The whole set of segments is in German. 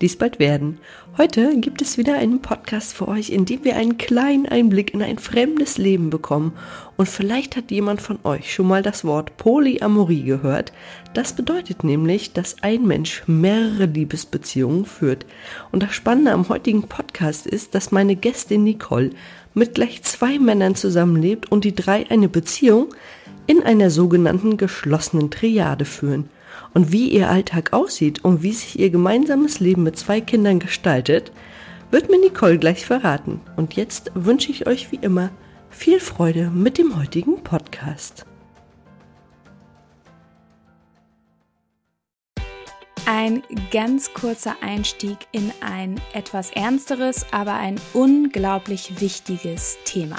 die es bald werden. Heute gibt es wieder einen Podcast für euch, in dem wir einen kleinen Einblick in ein fremdes Leben bekommen. Und vielleicht hat jemand von euch schon mal das Wort Polyamorie gehört. Das bedeutet nämlich, dass ein Mensch mehrere Liebesbeziehungen führt. Und das Spannende am heutigen Podcast ist, dass meine Gästin Nicole mit gleich zwei Männern zusammenlebt und die drei eine Beziehung in einer sogenannten geschlossenen Triade führen. Und wie ihr Alltag aussieht und wie sich ihr gemeinsames Leben mit zwei Kindern gestaltet, wird mir Nicole gleich verraten. Und jetzt wünsche ich euch wie immer viel Freude mit dem heutigen Podcast. Ein ganz kurzer Einstieg in ein etwas ernsteres, aber ein unglaublich wichtiges Thema.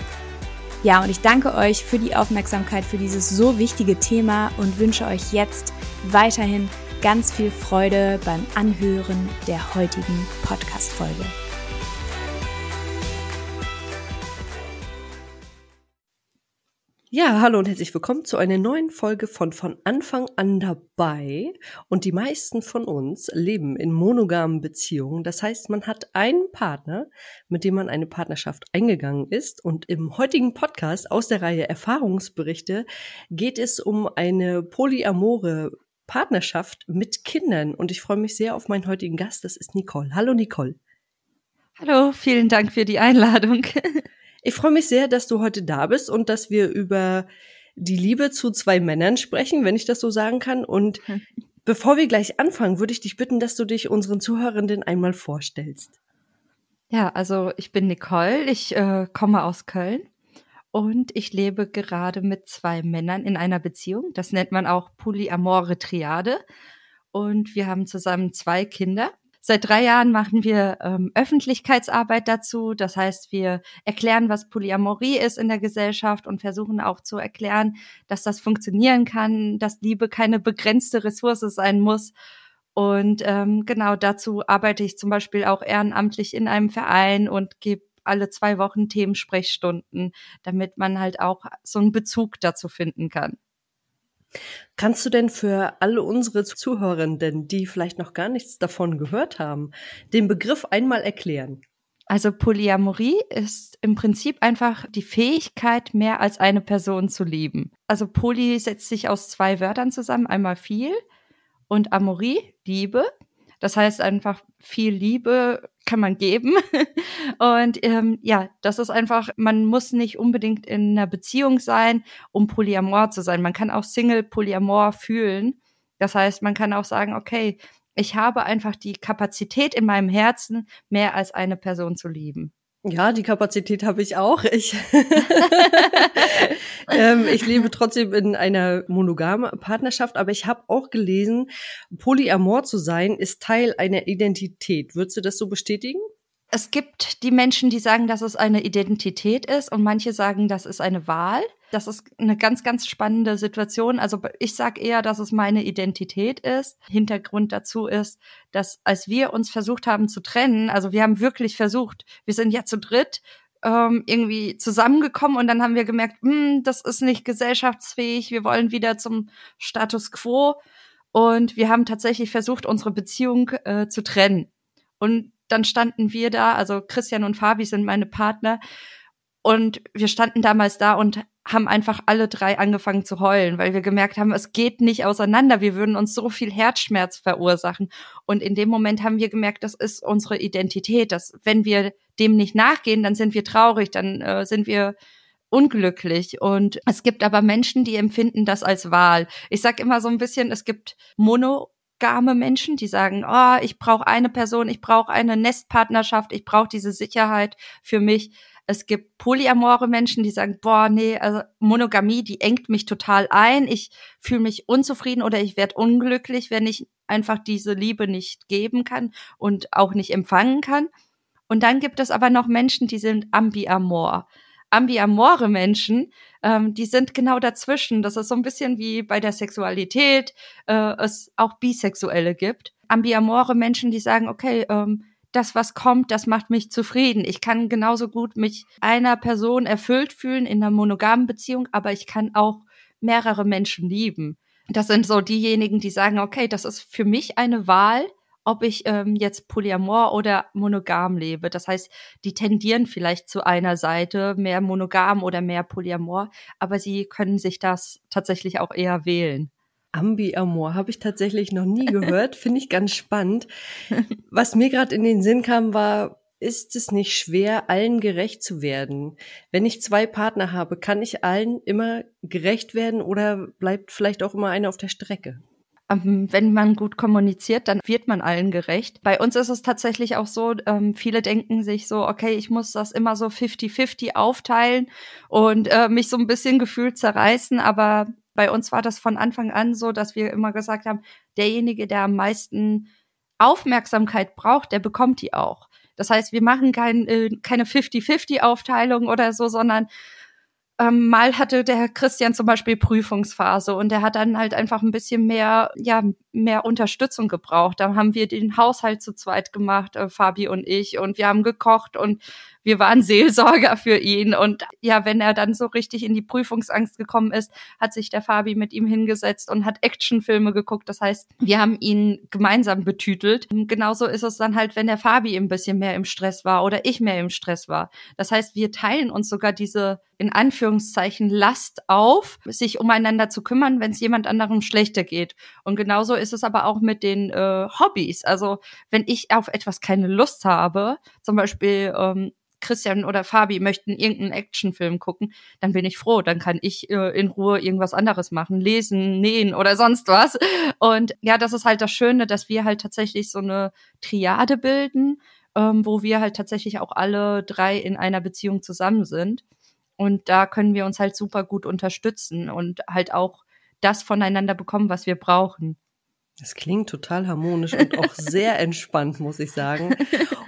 Ja, und ich danke euch für die Aufmerksamkeit für dieses so wichtige Thema und wünsche euch jetzt weiterhin ganz viel Freude beim Anhören der heutigen Podcast-Folge. Ja, hallo und herzlich willkommen zu einer neuen Folge von von Anfang an dabei. Und die meisten von uns leben in monogamen Beziehungen. Das heißt, man hat einen Partner, mit dem man eine Partnerschaft eingegangen ist. Und im heutigen Podcast aus der Reihe Erfahrungsberichte geht es um eine polyamore Partnerschaft mit Kindern. Und ich freue mich sehr auf meinen heutigen Gast. Das ist Nicole. Hallo Nicole. Hallo, vielen Dank für die Einladung. Ich freue mich sehr, dass du heute da bist und dass wir über die Liebe zu zwei Männern sprechen, wenn ich das so sagen kann. Und bevor wir gleich anfangen, würde ich dich bitten, dass du dich unseren Zuhörenden einmal vorstellst. Ja, also ich bin Nicole, ich äh, komme aus Köln und ich lebe gerade mit zwei Männern in einer Beziehung. Das nennt man auch polyamore Triade. Und wir haben zusammen zwei Kinder. Seit drei Jahren machen wir ähm, Öffentlichkeitsarbeit dazu. Das heißt, wir erklären, was Polyamorie ist in der Gesellschaft und versuchen auch zu erklären, dass das funktionieren kann, dass Liebe keine begrenzte Ressource sein muss. Und ähm, genau dazu arbeite ich zum Beispiel auch ehrenamtlich in einem Verein und gebe alle zwei Wochen Themensprechstunden, damit man halt auch so einen Bezug dazu finden kann. Kannst du denn für alle unsere Zuhörenden, die vielleicht noch gar nichts davon gehört haben, den Begriff einmal erklären? Also Polyamorie ist im Prinzip einfach die Fähigkeit, mehr als eine Person zu lieben. Also Poly setzt sich aus zwei Wörtern zusammen, einmal viel und Amorie, Liebe. Das heißt einfach viel Liebe kann man geben. Und ähm, ja, das ist einfach, man muss nicht unbedingt in einer Beziehung sein, um Polyamor zu sein. Man kann auch Single Polyamor fühlen. Das heißt, man kann auch sagen, okay, ich habe einfach die Kapazität in meinem Herzen, mehr als eine Person zu lieben. Ja, die Kapazität habe ich auch. Ich, ähm, ich lebe trotzdem in einer monogamen Partnerschaft, aber ich habe auch gelesen, Polyamor zu sein ist Teil einer Identität. Würdest du das so bestätigen? Es gibt die Menschen, die sagen, dass es eine Identität ist und manche sagen, das ist eine Wahl. Das ist eine ganz, ganz spannende Situation. Also ich sage eher, dass es meine Identität ist. Hintergrund dazu ist, dass als wir uns versucht haben zu trennen, also wir haben wirklich versucht, wir sind ja zu dritt, ähm, irgendwie zusammengekommen und dann haben wir gemerkt, hm, das ist nicht gesellschaftsfähig, wir wollen wieder zum Status quo und wir haben tatsächlich versucht, unsere Beziehung äh, zu trennen. Und dann standen wir da, also Christian und Fabi sind meine Partner, und wir standen damals da und haben einfach alle drei angefangen zu heulen, weil wir gemerkt haben, es geht nicht auseinander. Wir würden uns so viel Herzschmerz verursachen. Und in dem Moment haben wir gemerkt, das ist unsere Identität, dass wenn wir dem nicht nachgehen, dann sind wir traurig, dann äh, sind wir unglücklich. Und es gibt aber Menschen, die empfinden das als Wahl. Ich sag immer so ein bisschen, es gibt Mono monogame Menschen, die sagen, oh, ich brauche eine Person, ich brauche eine Nestpartnerschaft, ich brauche diese Sicherheit für mich. Es gibt polyamore Menschen, die sagen, boah, nee, also Monogamie, die engt mich total ein. Ich fühle mich unzufrieden oder ich werde unglücklich, wenn ich einfach diese Liebe nicht geben kann und auch nicht empfangen kann. Und dann gibt es aber noch Menschen, die sind ambiamor ambiamore Menschen, ähm, die sind genau dazwischen. Das ist so ein bisschen wie bei der Sexualität äh, es auch Bisexuelle gibt. Ambiamore Menschen, die sagen, okay, ähm, das, was kommt, das macht mich zufrieden. Ich kann genauso gut mich einer Person erfüllt fühlen in einer monogamen Beziehung, aber ich kann auch mehrere Menschen lieben. Das sind so diejenigen, die sagen, okay, das ist für mich eine Wahl, ob ich ähm, jetzt polyamor oder monogam lebe. Das heißt, die tendieren vielleicht zu einer Seite, mehr monogam oder mehr polyamor, aber sie können sich das tatsächlich auch eher wählen. Ambiamor habe ich tatsächlich noch nie gehört, finde ich ganz spannend. Was mir gerade in den Sinn kam, war, ist es nicht schwer, allen gerecht zu werden? Wenn ich zwei Partner habe, kann ich allen immer gerecht werden oder bleibt vielleicht auch immer einer auf der Strecke? Ähm, wenn man gut kommuniziert, dann wird man allen gerecht. Bei uns ist es tatsächlich auch so, ähm, viele denken sich so, okay, ich muss das immer so 50-50 aufteilen und äh, mich so ein bisschen gefühlt zerreißen, aber bei uns war das von Anfang an so, dass wir immer gesagt haben, derjenige, der am meisten Aufmerksamkeit braucht, der bekommt die auch. Das heißt, wir machen kein, äh, keine 50-50-Aufteilung oder so, sondern ähm, mal hatte der Christian zum Beispiel Prüfungsphase und der hat dann halt einfach ein bisschen mehr, ja, mehr Unterstützung gebraucht. Da haben wir den Haushalt zu zweit gemacht, äh, Fabi und ich, und wir haben gekocht und wir waren Seelsorger für ihn. Und ja, wenn er dann so richtig in die Prüfungsangst gekommen ist, hat sich der Fabi mit ihm hingesetzt und hat Actionfilme geguckt. Das heißt, wir haben ihn gemeinsam betütelt. Genauso ist es dann halt, wenn der Fabi ein bisschen mehr im Stress war oder ich mehr im Stress war. Das heißt, wir teilen uns sogar diese in Anführungszeichen Last auf, sich umeinander zu kümmern, wenn es jemand anderem schlechter geht. Und genauso ist es aber auch mit den äh, Hobbys. Also wenn ich auf etwas keine Lust habe, zum Beispiel ähm, Christian oder Fabi möchten irgendeinen Actionfilm gucken, dann bin ich froh. Dann kann ich äh, in Ruhe irgendwas anderes machen, lesen, nähen oder sonst was. Und ja, das ist halt das Schöne, dass wir halt tatsächlich so eine Triade bilden, ähm, wo wir halt tatsächlich auch alle drei in einer Beziehung zusammen sind. Und da können wir uns halt super gut unterstützen und halt auch das voneinander bekommen, was wir brauchen. Das klingt total harmonisch und auch sehr entspannt, muss ich sagen.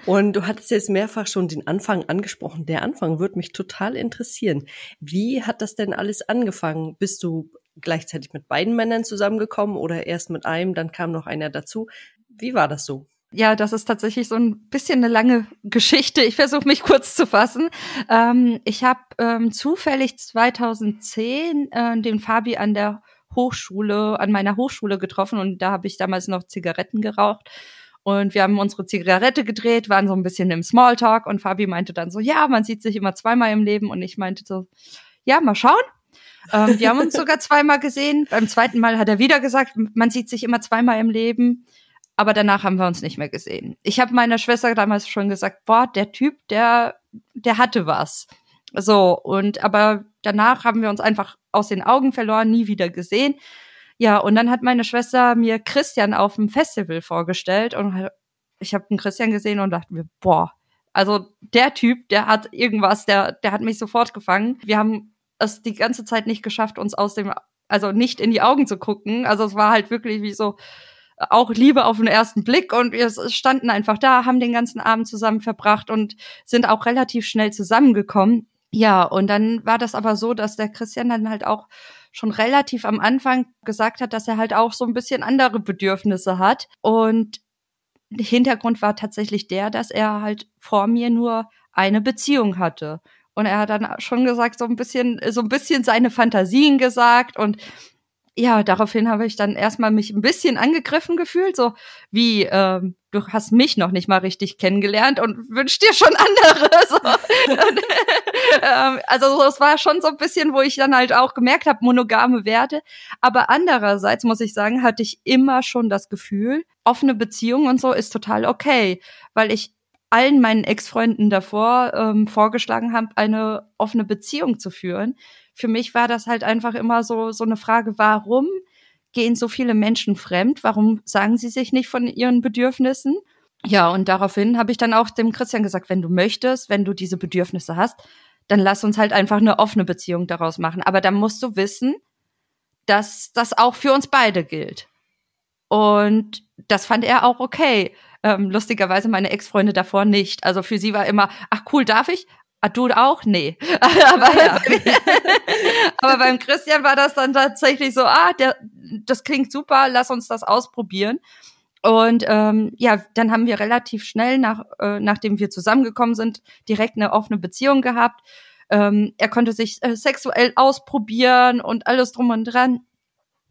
Und du hattest jetzt mehrfach schon den Anfang angesprochen. Der Anfang würde mich total interessieren. Wie hat das denn alles angefangen? Bist du gleichzeitig mit beiden Männern zusammengekommen oder erst mit einem, dann kam noch einer dazu? Wie war das so? Ja, das ist tatsächlich so ein bisschen eine lange Geschichte. Ich versuche mich kurz zu fassen. Ähm, ich habe ähm, zufällig 2010 äh, den Fabi an der Hochschule, an meiner Hochschule getroffen und da habe ich damals noch Zigaretten geraucht. Und wir haben unsere Zigarette gedreht, waren so ein bisschen im Smalltalk und Fabi meinte dann so, ja, man sieht sich immer zweimal im Leben und ich meinte so, ja, mal schauen. ähm, wir haben uns sogar zweimal gesehen. Beim zweiten Mal hat er wieder gesagt, man sieht sich immer zweimal im Leben. Aber danach haben wir uns nicht mehr gesehen. Ich habe meiner Schwester damals schon gesagt, boah, der Typ, der, der hatte was. So, und aber danach haben wir uns einfach aus den Augen verloren, nie wieder gesehen. Ja, und dann hat meine Schwester mir Christian auf dem Festival vorgestellt und ich habe einen Christian gesehen und dachte mir, boah, Also der Typ, der hat irgendwas, der, der hat mich sofort gefangen. Wir haben es die ganze Zeit nicht geschafft, uns aus dem, also nicht in die Augen zu gucken. Also es war halt wirklich wie so, auch Liebe auf den ersten Blick und wir standen einfach da, haben den ganzen Abend zusammen verbracht und sind auch relativ schnell zusammengekommen. Ja, und dann war das aber so, dass der Christian dann halt auch schon relativ am Anfang gesagt hat, dass er halt auch so ein bisschen andere Bedürfnisse hat. Und Hintergrund war tatsächlich der, dass er halt vor mir nur eine Beziehung hatte. Und er hat dann schon gesagt, so ein bisschen, so ein bisschen seine Fantasien gesagt und ja, daraufhin habe ich dann erstmal mich ein bisschen angegriffen gefühlt, so wie ähm, du hast mich noch nicht mal richtig kennengelernt und wünschst dir schon andere. So. und, ähm, also es war schon so ein bisschen, wo ich dann halt auch gemerkt habe, monogame Werte. Aber andererseits muss ich sagen, hatte ich immer schon das Gefühl, offene Beziehung und so ist total okay, weil ich allen meinen Ex-Freunden davor ähm, vorgeschlagen habe, eine offene Beziehung zu führen für mich war das halt einfach immer so, so eine Frage, warum gehen so viele Menschen fremd? Warum sagen sie sich nicht von ihren Bedürfnissen? Ja, und daraufhin habe ich dann auch dem Christian gesagt, wenn du möchtest, wenn du diese Bedürfnisse hast, dann lass uns halt einfach eine offene Beziehung daraus machen. Aber dann musst du wissen, dass das auch für uns beide gilt. Und das fand er auch okay. Ähm, lustigerweise meine Ex-Freunde davor nicht. Also für sie war immer, ach cool, darf ich? Ah, du auch? Nee. aber, ja. aber beim Christian war das dann tatsächlich so, ah, der, das klingt super, lass uns das ausprobieren. Und ähm, ja, dann haben wir relativ schnell, nach, äh, nachdem wir zusammengekommen sind, direkt eine offene Beziehung gehabt. Ähm, er konnte sich äh, sexuell ausprobieren und alles drum und dran.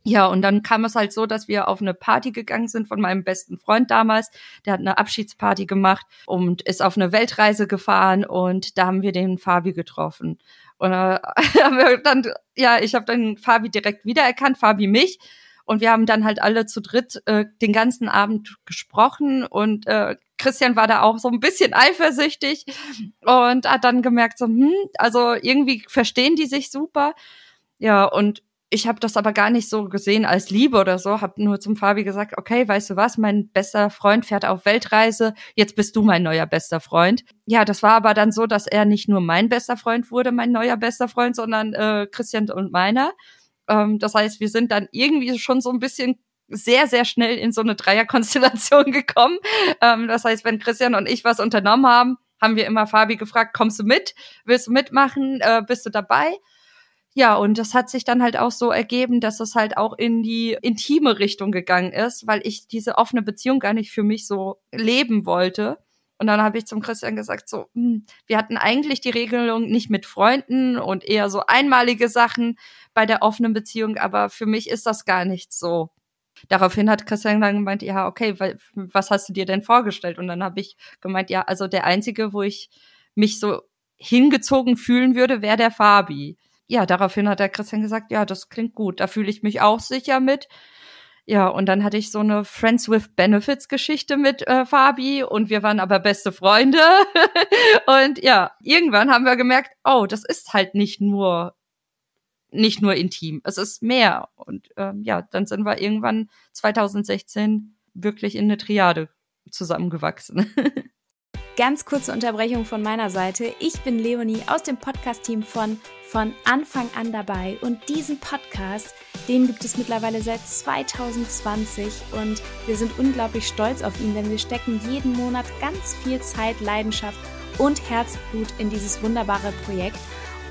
Ja, und dann kam es halt so, dass wir auf eine Party gegangen sind von meinem besten Freund damals. Der hat eine Abschiedsparty gemacht und ist auf eine Weltreise gefahren und da haben wir den Fabi getroffen. Und äh, dann, ja, ich habe dann Fabi direkt wiedererkannt, Fabi mich. Und wir haben dann halt alle zu dritt äh, den ganzen Abend gesprochen und äh, Christian war da auch so ein bisschen eifersüchtig und hat dann gemerkt, so, hm, also irgendwie verstehen die sich super. Ja, und ich habe das aber gar nicht so gesehen als Liebe oder so, habe nur zum Fabi gesagt, okay, weißt du was, mein bester Freund fährt auf Weltreise, jetzt bist du mein neuer bester Freund. Ja, das war aber dann so, dass er nicht nur mein bester Freund wurde, mein neuer bester Freund, sondern äh, Christian und meiner. Ähm, das heißt, wir sind dann irgendwie schon so ein bisschen sehr, sehr schnell in so eine Dreierkonstellation gekommen. Ähm, das heißt, wenn Christian und ich was unternommen haben, haben wir immer Fabi gefragt, kommst du mit? Willst du mitmachen? Äh, bist du dabei? Ja, und das hat sich dann halt auch so ergeben, dass es halt auch in die intime Richtung gegangen ist, weil ich diese offene Beziehung gar nicht für mich so leben wollte. Und dann habe ich zum Christian gesagt, so, hm, wir hatten eigentlich die Regelung nicht mit Freunden und eher so einmalige Sachen bei der offenen Beziehung, aber für mich ist das gar nicht so. Daraufhin hat Christian dann gemeint, ja, okay, was hast du dir denn vorgestellt? Und dann habe ich gemeint, ja, also der einzige, wo ich mich so hingezogen fühlen würde, wäre der Fabi ja, daraufhin hat der Christian gesagt, ja, das klingt gut, da fühle ich mich auch sicher mit. Ja, und dann hatte ich so eine Friends with Benefits Geschichte mit äh, Fabi und wir waren aber beste Freunde. und ja, irgendwann haben wir gemerkt, oh, das ist halt nicht nur nicht nur intim, es ist mehr. Und ähm, ja, dann sind wir irgendwann 2016 wirklich in eine Triade zusammengewachsen. Ganz kurze Unterbrechung von meiner Seite. Ich bin Leonie aus dem Podcast-Team von Von Anfang an dabei. Und diesen Podcast, den gibt es mittlerweile seit 2020 und wir sind unglaublich stolz auf ihn, denn wir stecken jeden Monat ganz viel Zeit, Leidenschaft und Herzblut in dieses wunderbare Projekt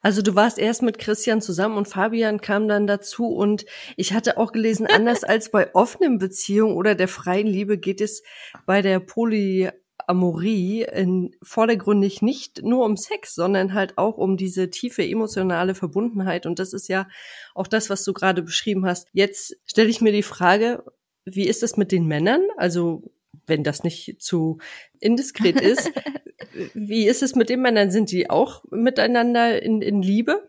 Also du warst erst mit Christian zusammen und Fabian kam dann dazu und ich hatte auch gelesen, anders als bei offenen Beziehungen oder der freien Liebe geht es bei der Polyamorie in vordergründig nicht nur um Sex, sondern halt auch um diese tiefe emotionale Verbundenheit und das ist ja auch das, was du gerade beschrieben hast. Jetzt stelle ich mir die Frage, wie ist es mit den Männern? Also wenn das nicht zu indiskret ist. Wie ist es mit den Männern? Sind die auch miteinander in, in Liebe?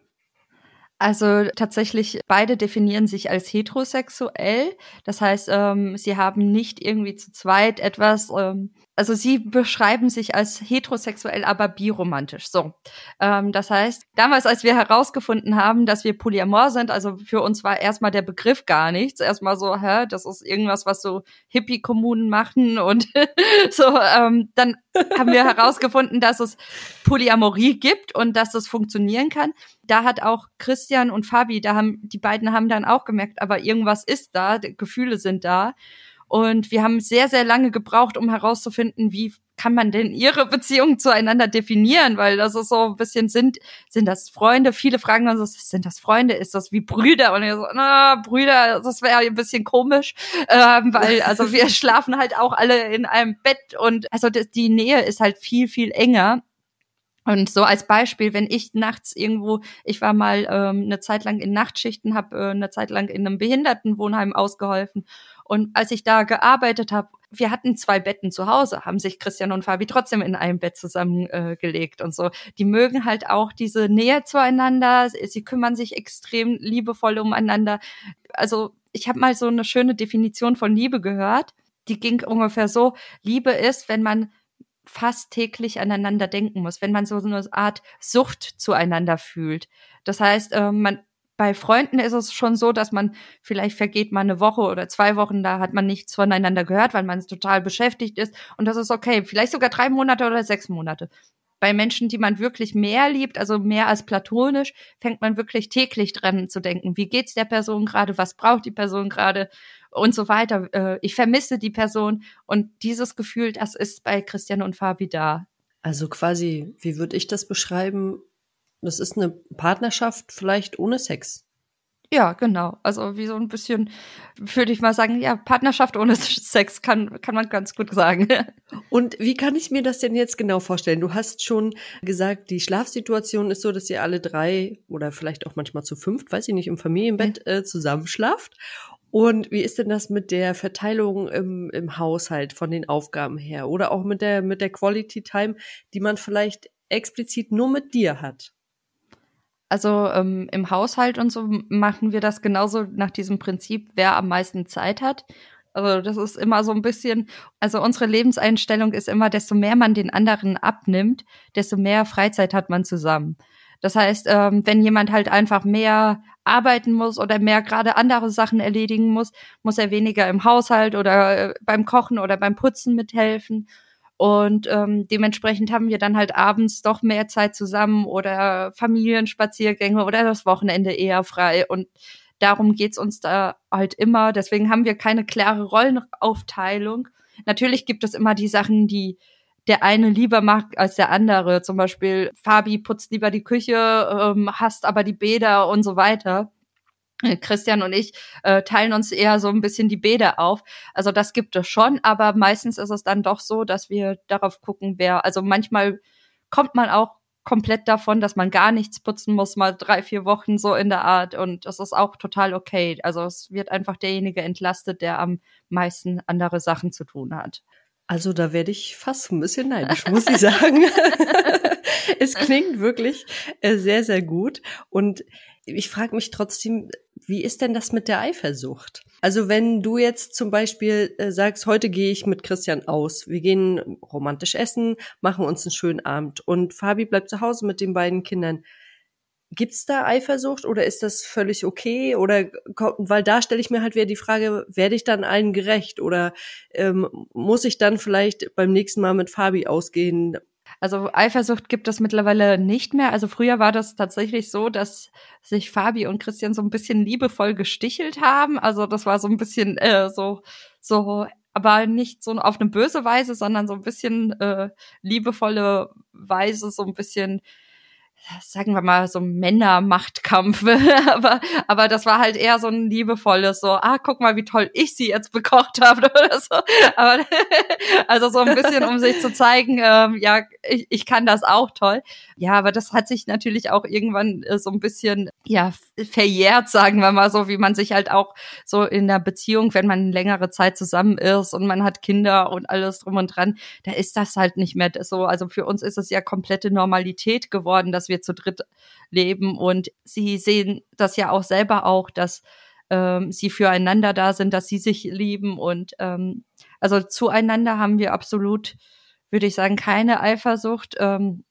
Also tatsächlich, beide definieren sich als heterosexuell. Das heißt, ähm, sie haben nicht irgendwie zu zweit etwas ähm, also sie beschreiben sich als heterosexuell, aber biromantisch. So, ähm, das heißt, damals, als wir herausgefunden haben, dass wir polyamor sind, also für uns war erstmal der Begriff gar nichts. Erstmal so, hä, das ist irgendwas, was so Hippie-Kommunen machen und so. Ähm, dann haben wir herausgefunden, dass es Polyamorie gibt und dass das funktionieren kann. Da hat auch Christian und Fabi, da haben die beiden haben dann auch gemerkt, aber irgendwas ist da, Gefühle sind da. Und wir haben sehr, sehr lange gebraucht, um herauszufinden, wie kann man denn ihre Beziehung zueinander definieren? Weil das ist so ein bisschen, sind, sind das Freunde? Viele fragen uns, sind das Freunde? Ist das wie Brüder? Und ich so, na, Brüder, das wäre ein bisschen komisch, ähm, weil, also wir schlafen halt auch alle in einem Bett und also die Nähe ist halt viel, viel enger. Und so als Beispiel, wenn ich nachts irgendwo, ich war mal ähm, eine Zeit lang in Nachtschichten, habe äh, eine Zeit lang in einem Behindertenwohnheim ausgeholfen und als ich da gearbeitet habe, wir hatten zwei Betten zu Hause, haben sich Christian und Fabi trotzdem in einem Bett zusammengelegt äh, und so. Die mögen halt auch diese Nähe zueinander. Sie kümmern sich extrem liebevoll umeinander. Also ich habe mal so eine schöne Definition von Liebe gehört. Die ging ungefähr so: Liebe ist, wenn man fast täglich aneinander denken muss, wenn man so eine Art Sucht zueinander fühlt. Das heißt, äh, man bei Freunden ist es schon so, dass man vielleicht vergeht mal eine Woche oder zwei Wochen, da hat man nichts voneinander gehört, weil man total beschäftigt ist. Und das ist okay. Vielleicht sogar drei Monate oder sechs Monate. Bei Menschen, die man wirklich mehr liebt, also mehr als platonisch, fängt man wirklich täglich dran zu denken. Wie geht's der Person gerade? Was braucht die Person gerade? Und so weiter. Äh, ich vermisse die Person. Und dieses Gefühl, das ist bei Christian und Fabi da. Also quasi, wie würde ich das beschreiben? Das ist eine Partnerschaft vielleicht ohne Sex. Ja, genau. Also wie so ein bisschen, würde ich mal sagen, ja, Partnerschaft ohne Sex kann, kann man ganz gut sagen. Und wie kann ich mir das denn jetzt genau vorstellen? Du hast schon gesagt, die Schlafsituation ist so, dass ihr alle drei oder vielleicht auch manchmal zu fünft, weiß ich nicht, im Familienbett äh, zusammenschlaft. Und wie ist denn das mit der Verteilung im, im Haushalt von den Aufgaben her? Oder auch mit der, mit der Quality Time, die man vielleicht explizit nur mit dir hat? Also ähm, im Haushalt und so machen wir das genauso nach diesem Prinzip, wer am meisten Zeit hat. Also das ist immer so ein bisschen, also unsere Lebenseinstellung ist immer, desto mehr man den anderen abnimmt, desto mehr Freizeit hat man zusammen. Das heißt, ähm, wenn jemand halt einfach mehr arbeiten muss oder mehr gerade andere Sachen erledigen muss, muss er weniger im Haushalt oder äh, beim Kochen oder beim Putzen mithelfen. Und ähm, dementsprechend haben wir dann halt abends doch mehr Zeit zusammen oder Familienspaziergänge oder das Wochenende eher frei. Und darum geht's uns da halt immer. Deswegen haben wir keine klare Rollenaufteilung. Natürlich gibt es immer die Sachen, die der eine lieber mag als der andere. Zum Beispiel Fabi putzt lieber die Küche, ähm, hasst aber die Bäder und so weiter. Christian und ich äh, teilen uns eher so ein bisschen die Bäder auf. Also das gibt es schon, aber meistens ist es dann doch so, dass wir darauf gucken, wer, also manchmal kommt man auch komplett davon, dass man gar nichts putzen muss, mal drei, vier Wochen so in der Art und das ist auch total okay. Also es wird einfach derjenige entlastet, der am meisten andere Sachen zu tun hat. Also da werde ich fast ein bisschen neidisch, muss ich sagen. es klingt wirklich äh, sehr, sehr gut und ich frage mich trotzdem, wie ist denn das mit der Eifersucht? Also wenn du jetzt zum Beispiel äh, sagst, heute gehe ich mit Christian aus, wir gehen romantisch essen, machen uns einen schönen Abend und Fabi bleibt zu Hause mit den beiden Kindern. Gibt's da Eifersucht oder ist das völlig okay? Oder weil da stelle ich mir halt wieder die Frage, werde ich dann allen gerecht oder ähm, muss ich dann vielleicht beim nächsten Mal mit Fabi ausgehen, also Eifersucht gibt es mittlerweile nicht mehr. Also früher war das tatsächlich so, dass sich Fabi und Christian so ein bisschen liebevoll gestichelt haben. Also das war so ein bisschen äh, so so aber nicht so auf eine böse Weise, sondern so ein bisschen äh, liebevolle Weise, so ein bisschen sagen wir mal, so Männermachtkampf. aber, aber das war halt eher so ein liebevolles, so, ah, guck mal, wie toll ich sie jetzt bekocht habe oder so. Aber, also so ein bisschen, um sich zu zeigen, ähm, ja, ich, ich kann das auch toll. Ja, aber das hat sich natürlich auch irgendwann äh, so ein bisschen, ja, verjährt, sagen wir mal so, wie man sich halt auch so in der Beziehung, wenn man längere Zeit zusammen ist und man hat Kinder und alles drum und dran, da ist das halt nicht mehr so. Also für uns ist es ja komplette Normalität geworden, dass wir zu dritt leben und sie sehen das ja auch selber auch, dass ähm, sie füreinander da sind, dass sie sich lieben und ähm, also zueinander haben wir absolut, würde ich sagen, keine Eifersucht. Ähm,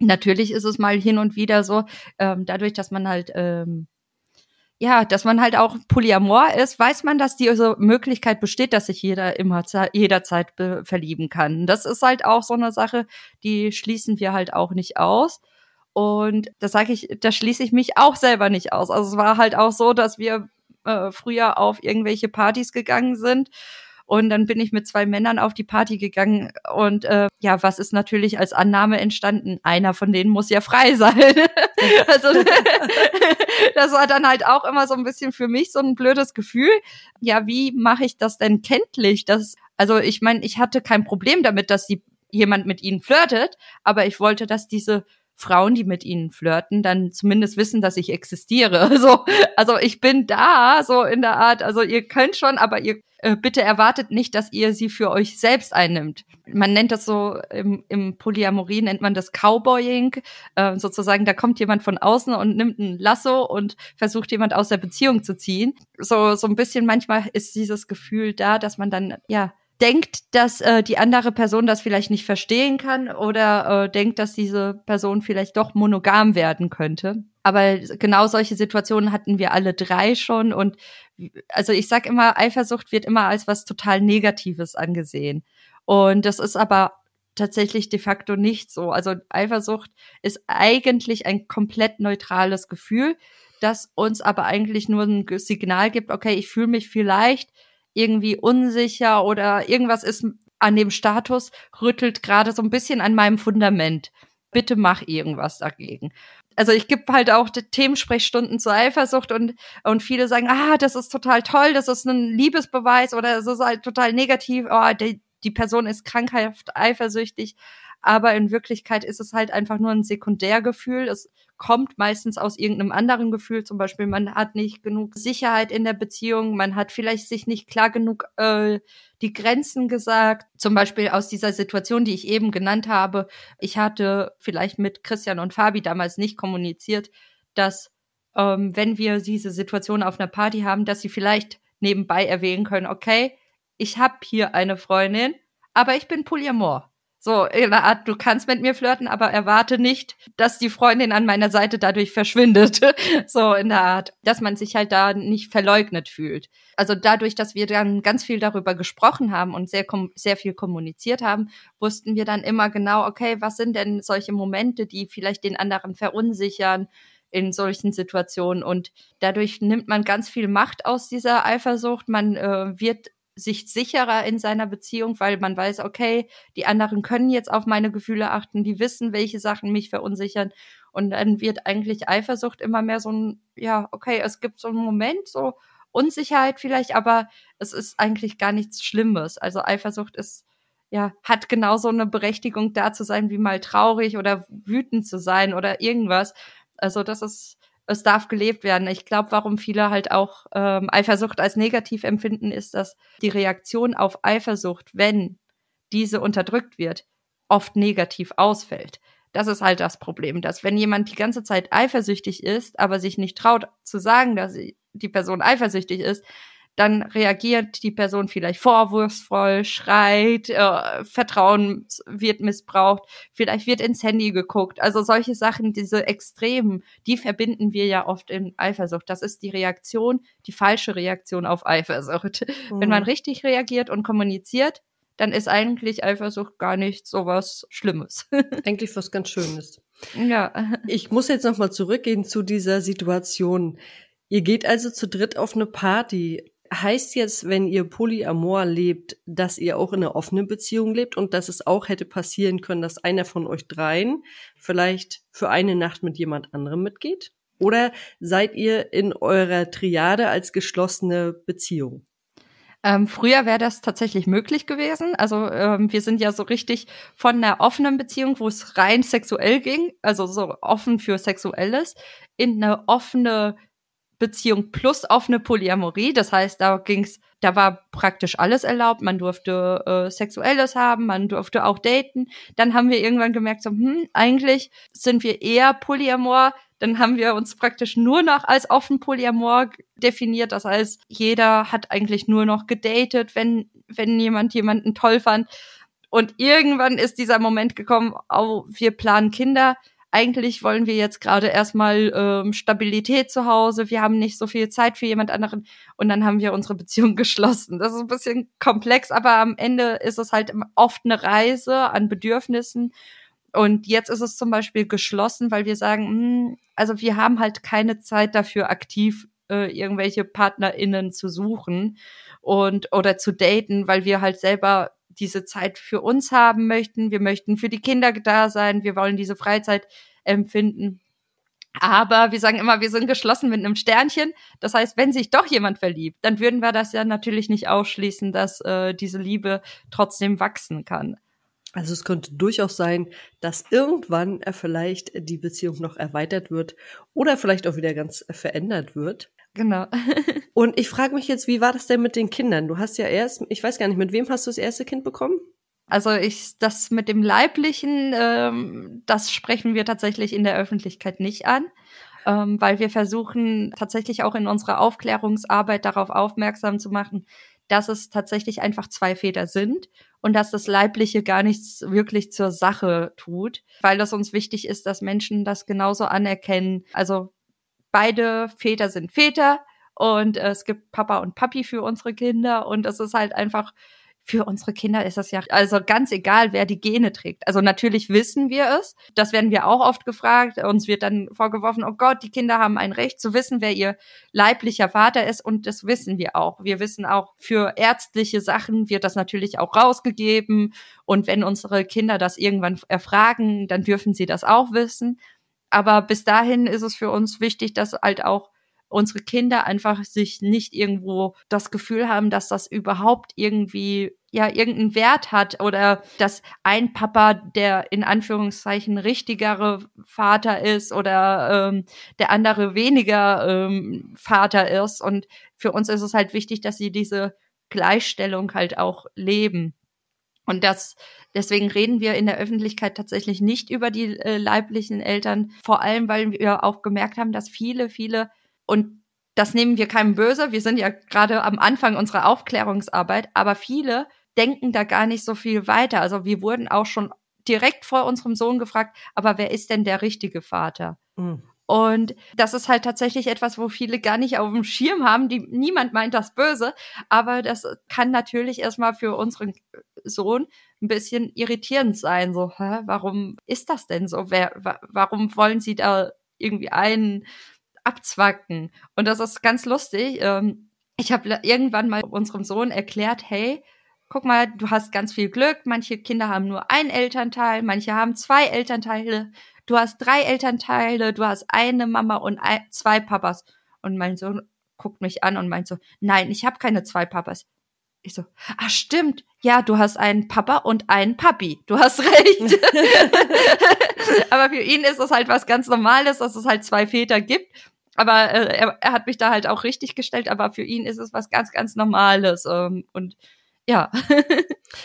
natürlich ist es mal hin und wieder so, ähm, dadurch, dass man halt ähm, ja, dass man halt auch Polyamor ist, weiß man, dass diese Möglichkeit besteht, dass sich jeder immer jederzeit verlieben kann. Das ist halt auch so eine Sache, die schließen wir halt auch nicht aus. Und da sage ich, da schließe ich mich auch selber nicht aus. Also es war halt auch so, dass wir äh, früher auf irgendwelche Partys gegangen sind und dann bin ich mit zwei Männern auf die Party gegangen. Und äh, ja, was ist natürlich als Annahme entstanden? Einer von denen muss ja frei sein. also das war dann halt auch immer so ein bisschen für mich so ein blödes Gefühl. Ja, wie mache ich das denn kenntlich? Das, also ich meine, ich hatte kein Problem damit, dass sie jemand mit ihnen flirtet, aber ich wollte, dass diese Frauen, die mit ihnen flirten, dann zumindest wissen, dass ich existiere. Also, also ich bin da, so in der Art. Also ihr könnt schon, aber ihr äh, bitte erwartet nicht, dass ihr sie für euch selbst einnimmt. Man nennt das so im, im Polyamorie nennt man das Cowboying, äh, sozusagen. Da kommt jemand von außen und nimmt ein Lasso und versucht jemand aus der Beziehung zu ziehen. So so ein bisschen manchmal ist dieses Gefühl da, dass man dann ja denkt, dass äh, die andere Person das vielleicht nicht verstehen kann oder äh, denkt, dass diese Person vielleicht doch monogam werden könnte. Aber genau solche Situationen hatten wir alle drei schon und also ich sag immer, Eifersucht wird immer als was total Negatives angesehen. Und das ist aber tatsächlich de facto nicht so. Also Eifersucht ist eigentlich ein komplett neutrales Gefühl, das uns aber eigentlich nur ein Signal gibt, okay, ich fühle mich vielleicht irgendwie unsicher oder irgendwas ist an dem Status, rüttelt gerade so ein bisschen an meinem Fundament. Bitte mach irgendwas dagegen. Also ich gebe halt auch Themensprechstunden zur Eifersucht und, und viele sagen, ah, das ist total toll, das ist ein Liebesbeweis oder es ist halt total negativ, oh, die, die Person ist krankhaft eifersüchtig aber in Wirklichkeit ist es halt einfach nur ein Sekundärgefühl. Es kommt meistens aus irgendeinem anderen Gefühl, zum Beispiel man hat nicht genug Sicherheit in der Beziehung, man hat vielleicht sich nicht klar genug äh, die Grenzen gesagt, zum Beispiel aus dieser Situation, die ich eben genannt habe. Ich hatte vielleicht mit Christian und Fabi damals nicht kommuniziert, dass ähm, wenn wir diese Situation auf einer Party haben, dass sie vielleicht nebenbei erwähnen können, okay, ich habe hier eine Freundin, aber ich bin Polyamor. So, in der Art, du kannst mit mir flirten, aber erwarte nicht, dass die Freundin an meiner Seite dadurch verschwindet. so, in der Art, dass man sich halt da nicht verleugnet fühlt. Also dadurch, dass wir dann ganz viel darüber gesprochen haben und sehr, sehr viel kommuniziert haben, wussten wir dann immer genau, okay, was sind denn solche Momente, die vielleicht den anderen verunsichern, in solchen Situationen. Und dadurch nimmt man ganz viel Macht aus dieser Eifersucht. Man äh, wird sich sicherer in seiner Beziehung, weil man weiß, okay, die anderen können jetzt auf meine Gefühle achten, die wissen, welche Sachen mich verunsichern. Und dann wird eigentlich Eifersucht immer mehr so ein, ja, okay, es gibt so einen Moment, so Unsicherheit vielleicht, aber es ist eigentlich gar nichts Schlimmes. Also Eifersucht ist, ja, hat genauso eine Berechtigung da zu sein, wie mal traurig oder wütend zu sein oder irgendwas. Also das ist, es darf gelebt werden. Ich glaube, warum viele halt auch ähm, Eifersucht als negativ empfinden, ist, dass die Reaktion auf Eifersucht, wenn diese unterdrückt wird, oft negativ ausfällt. Das ist halt das Problem, dass wenn jemand die ganze Zeit eifersüchtig ist, aber sich nicht traut zu sagen, dass die Person eifersüchtig ist, dann reagiert die Person vielleicht vorwurfsvoll, schreit, äh, Vertrauen wird missbraucht, vielleicht wird ins Handy geguckt. Also solche Sachen, diese Extremen, die verbinden wir ja oft in Eifersucht. Das ist die Reaktion, die falsche Reaktion auf Eifersucht. Mhm. Wenn man richtig reagiert und kommuniziert, dann ist eigentlich Eifersucht gar nicht so was Schlimmes. eigentlich was ganz Schönes. Ja. Ich muss jetzt nochmal zurückgehen zu dieser Situation. Ihr geht also zu dritt auf eine Party heißt jetzt, wenn ihr Polyamor lebt, dass ihr auch in einer offenen Beziehung lebt und dass es auch hätte passieren können, dass einer von euch dreien vielleicht für eine Nacht mit jemand anderem mitgeht? Oder seid ihr in eurer Triade als geschlossene Beziehung? Ähm, früher wäre das tatsächlich möglich gewesen. Also ähm, wir sind ja so richtig von einer offenen Beziehung, wo es rein sexuell ging, also so offen für Sexuelles, in eine offene Beziehung plus offene Polyamorie. Das heißt, da ging's, da war praktisch alles erlaubt. Man durfte äh, Sexuelles haben, man durfte auch daten. Dann haben wir irgendwann gemerkt, so, hm, eigentlich sind wir eher Polyamor dann haben wir uns praktisch nur noch als offen Polyamor definiert. Das heißt, jeder hat eigentlich nur noch gedatet, wenn, wenn jemand jemanden toll fand. Und irgendwann ist dieser Moment gekommen, oh, wir planen Kinder. Eigentlich wollen wir jetzt gerade erstmal ähm, Stabilität zu Hause. Wir haben nicht so viel Zeit für jemand anderen. Und dann haben wir unsere Beziehung geschlossen. Das ist ein bisschen komplex, aber am Ende ist es halt oft eine Reise an Bedürfnissen und jetzt ist es zum Beispiel geschlossen, weil wir sagen, mh, hm, also wir haben halt keine Zeit dafür, aktiv äh, irgendwelche PartnerInnen zu suchen und oder zu daten, weil wir halt selber diese Zeit für uns haben möchten. Wir möchten für die Kinder da sein. Wir wollen diese Freizeit empfinden. Aber wir sagen immer, wir sind geschlossen mit einem Sternchen. Das heißt, wenn sich doch jemand verliebt, dann würden wir das ja natürlich nicht ausschließen, dass äh, diese Liebe trotzdem wachsen kann. Also es könnte durchaus sein, dass irgendwann vielleicht die Beziehung noch erweitert wird oder vielleicht auch wieder ganz verändert wird. Genau. Und ich frage mich jetzt, wie war das denn mit den Kindern? Du hast ja erst, ich weiß gar nicht, mit wem hast du das erste Kind bekommen? Also ich, das mit dem Leiblichen, ähm, das sprechen wir tatsächlich in der Öffentlichkeit nicht an, ähm, weil wir versuchen tatsächlich auch in unserer Aufklärungsarbeit darauf aufmerksam zu machen, dass es tatsächlich einfach zwei Väter sind und dass das Leibliche gar nichts wirklich zur Sache tut, weil das uns wichtig ist, dass Menschen das genauso anerkennen. Also beide Väter sind Väter und es gibt Papa und Papi für unsere Kinder und es ist halt einfach für unsere Kinder ist das ja also ganz egal, wer die Gene trägt. Also natürlich wissen wir es. Das werden wir auch oft gefragt. Uns wird dann vorgeworfen, oh Gott, die Kinder haben ein Recht zu wissen, wer ihr leiblicher Vater ist. Und das wissen wir auch. Wir wissen auch, für ärztliche Sachen wird das natürlich auch rausgegeben. Und wenn unsere Kinder das irgendwann erfragen, dann dürfen sie das auch wissen. Aber bis dahin ist es für uns wichtig, dass halt auch unsere Kinder einfach sich nicht irgendwo das Gefühl haben, dass das überhaupt irgendwie ja irgendeinen Wert hat oder dass ein Papa der in Anführungszeichen richtigere Vater ist oder ähm, der andere weniger ähm, Vater ist und für uns ist es halt wichtig, dass sie diese Gleichstellung halt auch leben. Und das, deswegen reden wir in der Öffentlichkeit tatsächlich nicht über die äh, leiblichen Eltern, vor allem, weil wir auch gemerkt haben, dass viele, viele und das nehmen wir keinem böse. Wir sind ja gerade am Anfang unserer Aufklärungsarbeit, aber viele denken da gar nicht so viel weiter. Also wir wurden auch schon direkt vor unserem Sohn gefragt, aber wer ist denn der richtige Vater? Mhm. Und das ist halt tatsächlich etwas, wo viele gar nicht auf dem Schirm haben. Die, niemand meint das böse, aber das kann natürlich erstmal für unseren Sohn ein bisschen irritierend sein. So, hä, warum ist das denn so? Wer, wa warum wollen sie da irgendwie einen abzwacken. Und das ist ganz lustig. Ähm, ich habe irgendwann mal unserem Sohn erklärt, hey, guck mal, du hast ganz viel Glück. Manche Kinder haben nur ein Elternteil, manche haben zwei Elternteile. Du hast drei Elternteile, du hast eine Mama und ein, zwei Papas. Und mein Sohn guckt mich an und meint so, nein, ich habe keine zwei Papas. Ich so, ah stimmt, ja, du hast einen Papa und einen Papi. Du hast recht. Aber für ihn ist es halt was ganz Normales, dass es halt zwei Väter gibt aber äh, er, er hat mich da halt auch richtig gestellt, aber für ihn ist es was ganz, ganz Normales. Ähm, und ja.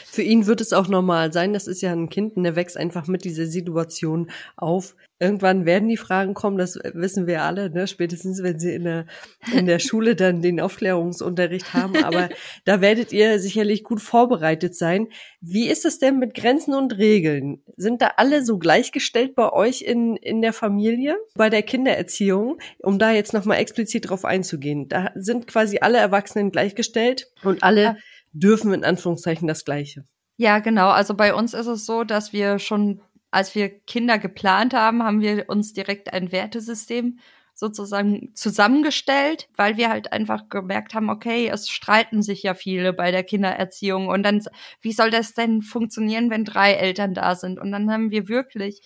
Für ihn wird es auch normal sein. Das ist ja ein Kind, der wächst einfach mit dieser Situation auf. Irgendwann werden die Fragen kommen, das wissen wir alle, ne? spätestens wenn sie in der, in der Schule dann den Aufklärungsunterricht haben. Aber da werdet ihr sicherlich gut vorbereitet sein. Wie ist es denn mit Grenzen und Regeln? Sind da alle so gleichgestellt bei euch in, in der Familie? Bei der Kindererziehung, um da jetzt nochmal explizit drauf einzugehen. Da sind quasi alle Erwachsenen gleichgestellt und alle dürfen in Anführungszeichen das Gleiche. Ja, genau. Also bei uns ist es so, dass wir schon, als wir Kinder geplant haben, haben wir uns direkt ein Wertesystem sozusagen zusammengestellt, weil wir halt einfach gemerkt haben, okay, es streiten sich ja viele bei der Kindererziehung und dann, wie soll das denn funktionieren, wenn drei Eltern da sind? Und dann haben wir wirklich,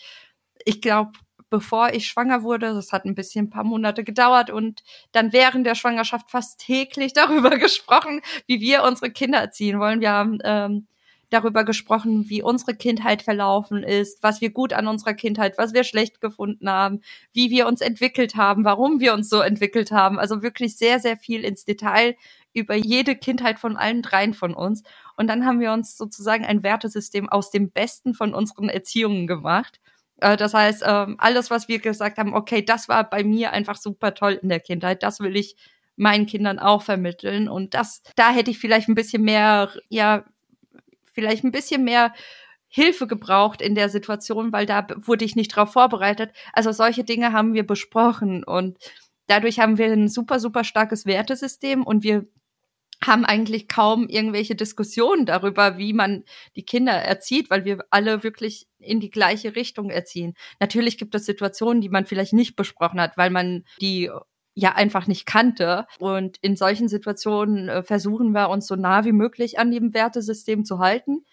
ich glaube, bevor ich schwanger wurde, das hat ein bisschen ein paar Monate gedauert und dann während der Schwangerschaft fast täglich darüber gesprochen, wie wir unsere Kinder erziehen wollen. Wir haben ähm, darüber gesprochen, wie unsere Kindheit verlaufen ist, was wir gut an unserer Kindheit, was wir schlecht gefunden haben, wie wir uns entwickelt haben, warum wir uns so entwickelt haben. Also wirklich sehr, sehr viel ins Detail über jede Kindheit von allen dreien von uns. Und dann haben wir uns sozusagen ein Wertesystem aus dem Besten von unseren Erziehungen gemacht. Äh, das heißt, ähm, alles, was wir gesagt haben, okay, das war bei mir einfach super toll in der Kindheit, das will ich meinen Kindern auch vermitteln. Und das, da hätte ich vielleicht ein bisschen mehr, ja, vielleicht ein bisschen mehr Hilfe gebraucht in der Situation, weil da wurde ich nicht drauf vorbereitet. Also solche Dinge haben wir besprochen und dadurch haben wir ein super, super starkes Wertesystem und wir haben eigentlich kaum irgendwelche Diskussionen darüber, wie man die Kinder erzieht, weil wir alle wirklich in die gleiche Richtung erziehen. Natürlich gibt es Situationen, die man vielleicht nicht besprochen hat, weil man die ja einfach nicht kannte. Und in solchen Situationen äh, versuchen wir uns so nah wie möglich an dem Wertesystem zu halten.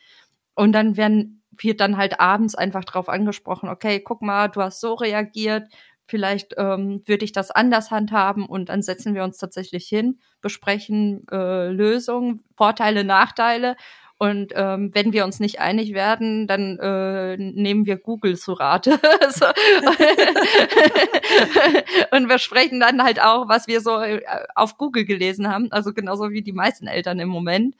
Und dann werden wir dann halt abends einfach drauf angesprochen, okay, guck mal, du hast so reagiert, vielleicht ähm, würde ich das anders handhaben und dann setzen wir uns tatsächlich hin, besprechen äh, Lösungen, Vorteile, Nachteile und ähm, wenn wir uns nicht einig werden, dann äh, nehmen wir Google zu Rate. und wir sprechen dann halt auch, was wir so äh, auf Google gelesen haben, also genauso wie die meisten Eltern im Moment.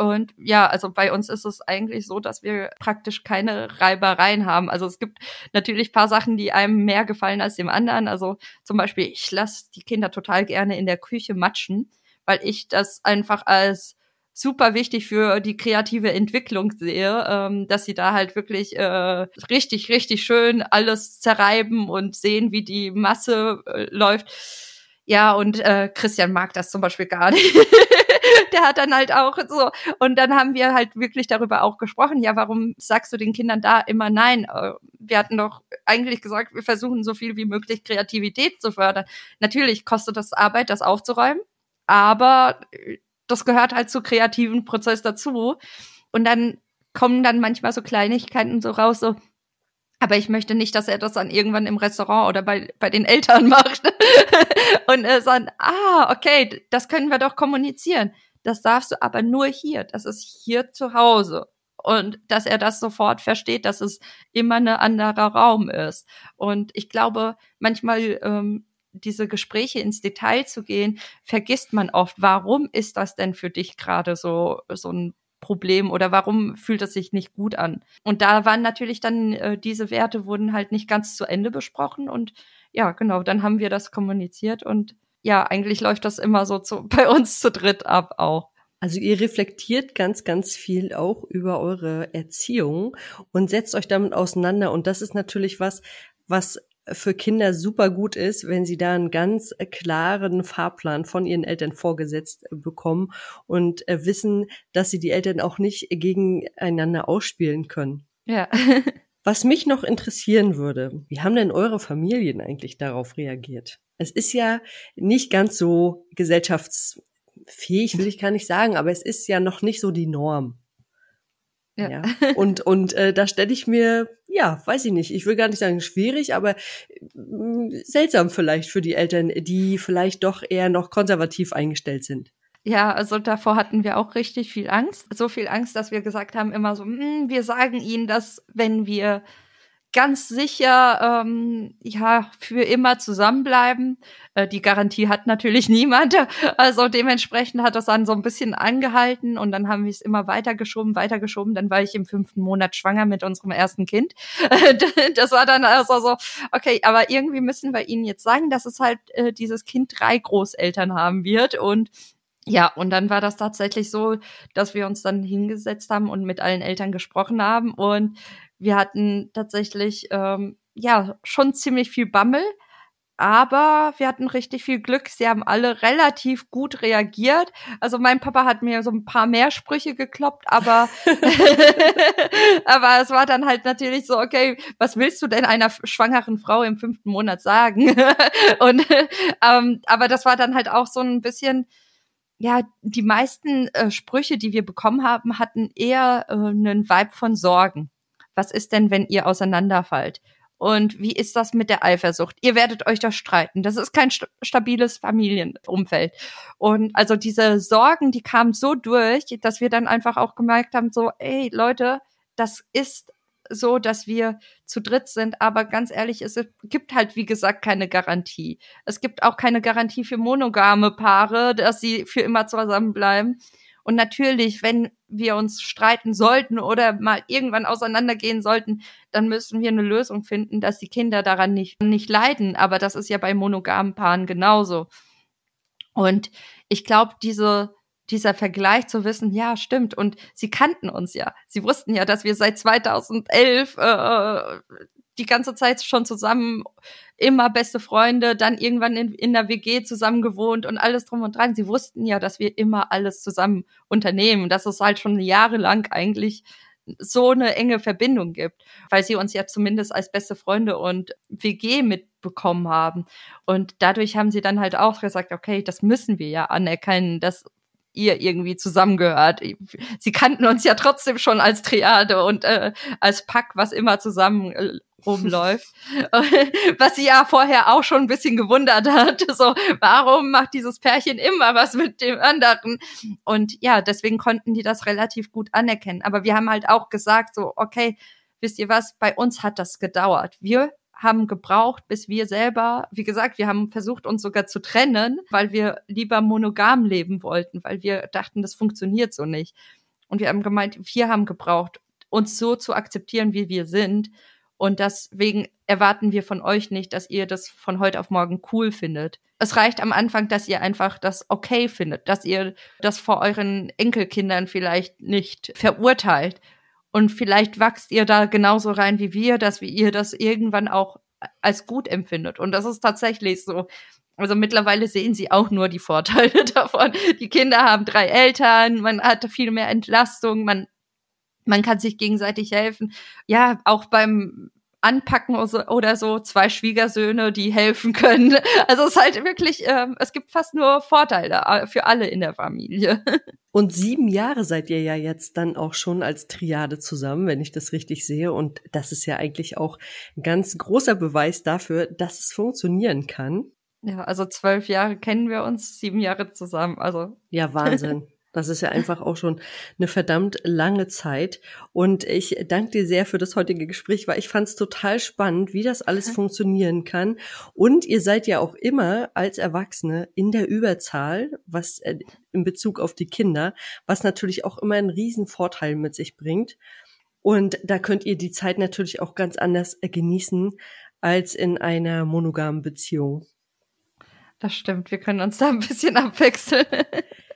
Und ja, also bei uns ist es eigentlich so, dass wir praktisch keine Reibereien haben. Also es gibt natürlich paar Sachen, die einem mehr gefallen als dem anderen. Also zum Beispiel, ich lasse die Kinder total gerne in der Küche matschen, weil ich das einfach als super wichtig für die kreative Entwicklung sehe, ähm, dass sie da halt wirklich äh, richtig, richtig schön alles zerreiben und sehen, wie die Masse äh, läuft. Ja, und äh, Christian mag das zum Beispiel gar nicht. Der hat dann halt auch so. Und dann haben wir halt wirklich darüber auch gesprochen. Ja, warum sagst du den Kindern da immer nein? Äh, wir hatten doch eigentlich gesagt, wir versuchen so viel wie möglich Kreativität zu fördern. Natürlich kostet das Arbeit, das aufzuräumen. Aber das gehört halt zu kreativen Prozess dazu. Und dann kommen dann manchmal so Kleinigkeiten so raus, so, aber ich möchte nicht, dass er das dann irgendwann im Restaurant oder bei, bei den Eltern macht. und er sagt, ah, okay, das können wir doch kommunizieren. Das darfst du aber nur hier. Das ist hier zu Hause. Und dass er das sofort versteht, dass es immer ein anderer Raum ist. Und ich glaube, manchmal ähm, diese Gespräche ins Detail zu gehen, vergisst man oft, warum ist das denn für dich gerade so, so ein Problem oder warum fühlt es sich nicht gut an? Und da waren natürlich dann, äh, diese Werte wurden halt nicht ganz zu Ende besprochen und ja, genau, dann haben wir das kommuniziert und ja, eigentlich läuft das immer so zu, bei uns zu dritt ab auch. Also ihr reflektiert ganz, ganz viel auch über eure Erziehung und setzt euch damit auseinander. Und das ist natürlich was, was für Kinder super gut ist, wenn sie da einen ganz klaren Fahrplan von ihren Eltern vorgesetzt bekommen und äh, wissen, dass sie die Eltern auch nicht gegeneinander ausspielen können. Ja. Was mich noch interessieren würde, wie haben denn eure Familien eigentlich darauf reagiert? Es ist ja nicht ganz so gesellschaftsfähig, will ich gar nicht sagen, aber es ist ja noch nicht so die Norm. Ja. ja. Und, und äh, da stelle ich mir, ja, weiß ich nicht, ich will gar nicht sagen schwierig, aber äh, seltsam vielleicht für die Eltern, die vielleicht doch eher noch konservativ eingestellt sind. Ja, also davor hatten wir auch richtig viel Angst. So viel Angst, dass wir gesagt haben immer so, hm, wir sagen ihnen das, wenn wir ganz sicher ähm, ja für immer zusammenbleiben. Äh, die Garantie hat natürlich niemand. Also dementsprechend hat das dann so ein bisschen angehalten und dann haben wir es immer weitergeschoben, weitergeschoben. Dann war ich im fünften Monat schwanger mit unserem ersten Kind. das war dann also so, okay, aber irgendwie müssen wir ihnen jetzt sagen, dass es halt äh, dieses Kind drei Großeltern haben wird und ja, und dann war das tatsächlich so, dass wir uns dann hingesetzt haben und mit allen Eltern gesprochen haben und wir hatten tatsächlich ähm, ja schon ziemlich viel Bammel, aber wir hatten richtig viel Glück. Sie haben alle relativ gut reagiert. Also mein Papa hat mir so ein paar mehr Sprüche gekloppt, aber, aber es war dann halt natürlich so, okay, was willst du denn einer schwangeren Frau im fünften Monat sagen? Und, ähm, aber das war dann halt auch so ein bisschen, ja, die meisten äh, Sprüche, die wir bekommen haben, hatten eher äh, einen Vibe von Sorgen. Was ist denn, wenn ihr auseinanderfallt? Und wie ist das mit der Eifersucht? Ihr werdet euch da streiten. Das ist kein st stabiles Familienumfeld. Und also diese Sorgen, die kamen so durch, dass wir dann einfach auch gemerkt haben, so, ey Leute, das ist so, dass wir zu dritt sind, aber ganz ehrlich, es gibt halt, wie gesagt, keine Garantie. Es gibt auch keine Garantie für monogame Paare, dass sie für immer zusammenbleiben. Und natürlich, wenn wir uns streiten sollten oder mal irgendwann auseinandergehen sollten, dann müssen wir eine Lösung finden, dass die Kinder daran nicht, nicht leiden. Aber das ist ja bei monogamen Paaren genauso. Und ich glaube, diese, dieser Vergleich zu wissen, ja, stimmt. Und sie kannten uns ja. Sie wussten ja, dass wir seit 2011 äh, die ganze Zeit schon zusammen, immer beste Freunde, dann irgendwann in, in der WG zusammen gewohnt und alles drum und dran. Sie wussten ja, dass wir immer alles zusammen unternehmen, dass es halt schon jahrelang eigentlich so eine enge Verbindung gibt, weil sie uns ja zumindest als beste Freunde und WG mitbekommen haben. Und dadurch haben sie dann halt auch gesagt, okay, das müssen wir ja anerkennen, dass ihr irgendwie zusammengehört. Sie kannten uns ja trotzdem schon als Triade und äh, als Pack, was immer zusammen äh, rumläuft. was sie ja vorher auch schon ein bisschen gewundert hat. So, warum macht dieses Pärchen immer was mit dem anderen? Und ja, deswegen konnten die das relativ gut anerkennen. Aber wir haben halt auch gesagt, so, okay, wisst ihr was, bei uns hat das gedauert. Wir haben gebraucht, bis wir selber, wie gesagt, wir haben versucht, uns sogar zu trennen, weil wir lieber monogam leben wollten, weil wir dachten, das funktioniert so nicht. Und wir haben gemeint, wir haben gebraucht, uns so zu akzeptieren, wie wir sind. Und deswegen erwarten wir von euch nicht, dass ihr das von heute auf morgen cool findet. Es reicht am Anfang, dass ihr einfach das okay findet, dass ihr das vor euren Enkelkindern vielleicht nicht verurteilt, und vielleicht wachst ihr da genauso rein wie wir, dass ihr das irgendwann auch als gut empfindet. Und das ist tatsächlich so. Also mittlerweile sehen sie auch nur die Vorteile davon. Die Kinder haben drei Eltern, man hat viel mehr Entlastung, man, man kann sich gegenseitig helfen. Ja, auch beim anpacken oder so, zwei Schwiegersöhne, die helfen können. Also es ist halt wirklich, ähm, es gibt fast nur Vorteile äh, für alle in der Familie. Und sieben Jahre seid ihr ja jetzt dann auch schon als Triade zusammen, wenn ich das richtig sehe. Und das ist ja eigentlich auch ein ganz großer Beweis dafür, dass es funktionieren kann. Ja, also zwölf Jahre kennen wir uns, sieben Jahre zusammen. Also ja, Wahnsinn. Das ist ja einfach auch schon eine verdammt lange Zeit. Und ich danke dir sehr für das heutige Gespräch, weil ich fand es total spannend, wie das alles funktionieren kann. Und ihr seid ja auch immer als Erwachsene in der Überzahl, was äh, in Bezug auf die Kinder, was natürlich auch immer einen riesen Vorteil mit sich bringt. Und da könnt ihr die Zeit natürlich auch ganz anders äh, genießen als in einer monogamen Beziehung. Das stimmt, wir können uns da ein bisschen abwechseln.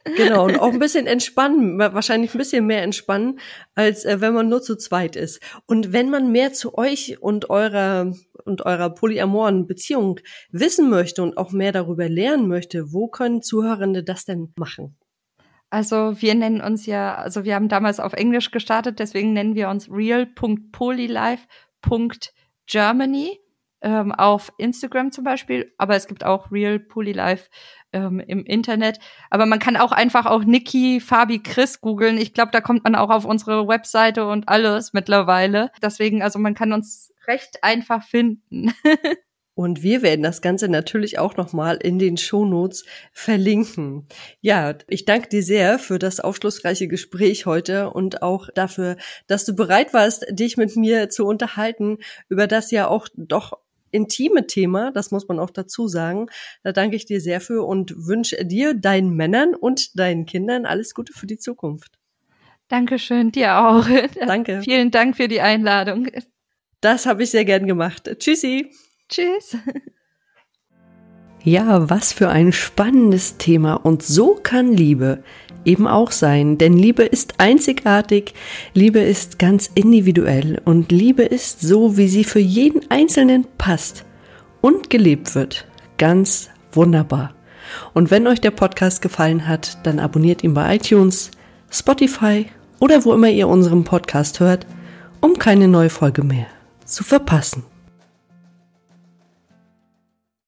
Genau, und auch ein bisschen entspannen, wahrscheinlich ein bisschen mehr entspannen, als äh, wenn man nur zu zweit ist. Und wenn man mehr zu euch und eurer und eurer polyamoren Beziehung wissen möchte und auch mehr darüber lernen möchte, wo können Zuhörende das denn machen? Also wir nennen uns ja, also wir haben damals auf Englisch gestartet, deswegen nennen wir uns real.polylife.germany ähm, auf Instagram zum Beispiel, aber es gibt auch Real Polylife ähm, im Internet. Aber man kann auch einfach auch Niki, Fabi, Chris googeln. Ich glaube, da kommt man auch auf unsere Webseite und alles mittlerweile. Deswegen, also man kann uns recht einfach finden. Und wir werden das Ganze natürlich auch nochmal in den Shownotes verlinken. Ja, ich danke dir sehr für das aufschlussreiche Gespräch heute und auch dafür, dass du bereit warst, dich mit mir zu unterhalten über das ja auch doch intime Thema, das muss man auch dazu sagen. Da danke ich dir sehr für und wünsche dir, deinen Männern und deinen Kindern alles Gute für die Zukunft. Dankeschön, dir auch. Danke. Vielen Dank für die Einladung. Das habe ich sehr gern gemacht. Tschüssi. Tschüss. Ja, was für ein spannendes Thema. Und so kann Liebe eben auch sein. Denn Liebe ist einzigartig, Liebe ist ganz individuell und Liebe ist so, wie sie für jeden Einzelnen passt und gelebt wird. ganz wunderbar. Und wenn euch der Podcast gefallen hat, dann abonniert ihn bei iTunes, Spotify oder wo immer ihr unseren Podcast hört, um keine neue Folge mehr zu verpassen.